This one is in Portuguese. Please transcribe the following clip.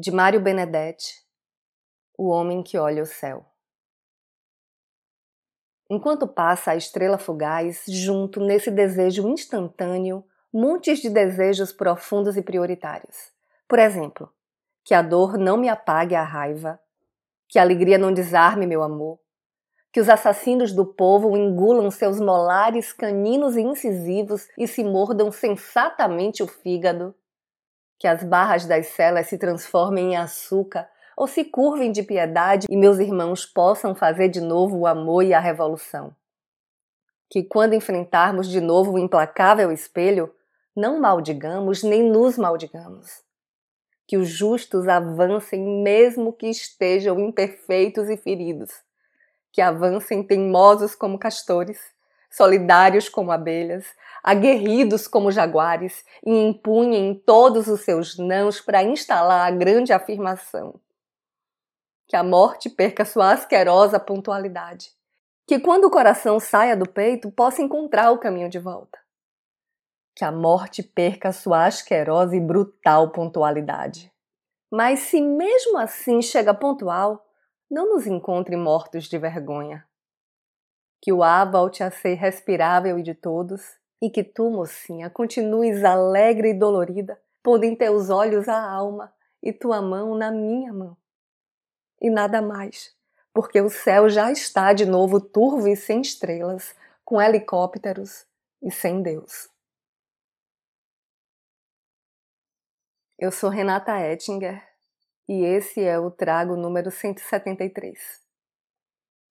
de Mário Benedetti, O Homem que Olha o Céu. Enquanto passa a estrela fugaz, junto nesse desejo instantâneo, montes de desejos profundos e prioritários. Por exemplo, que a dor não me apague a raiva, que a alegria não desarme meu amor, que os assassinos do povo engulam seus molares caninos e incisivos e se mordam sensatamente o fígado, que as barras das celas se transformem em açúcar ou se curvem de piedade e meus irmãos possam fazer de novo o amor e a revolução. Que quando enfrentarmos de novo o implacável espelho, não maldigamos nem nos maldigamos. Que os justos avancem mesmo que estejam imperfeitos e feridos. Que avancem teimosos como castores solidários como abelhas, aguerridos como jaguares, e empunhem todos os seus nãos para instalar a grande afirmação. Que a morte perca sua asquerosa pontualidade. Que quando o coração saia do peito, possa encontrar o caminho de volta. Que a morte perca sua asquerosa e brutal pontualidade. Mas se mesmo assim chega pontual, não nos encontre mortos de vergonha que o ar volte a ser respirável e de todos, e que tu, mocinha, continues alegre e dolorida, pondo em teus olhos a alma e tua mão na minha mão. E nada mais, porque o céu já está de novo turvo e sem estrelas, com helicópteros e sem Deus. Eu sou Renata Ettinger e esse é o trago número 173.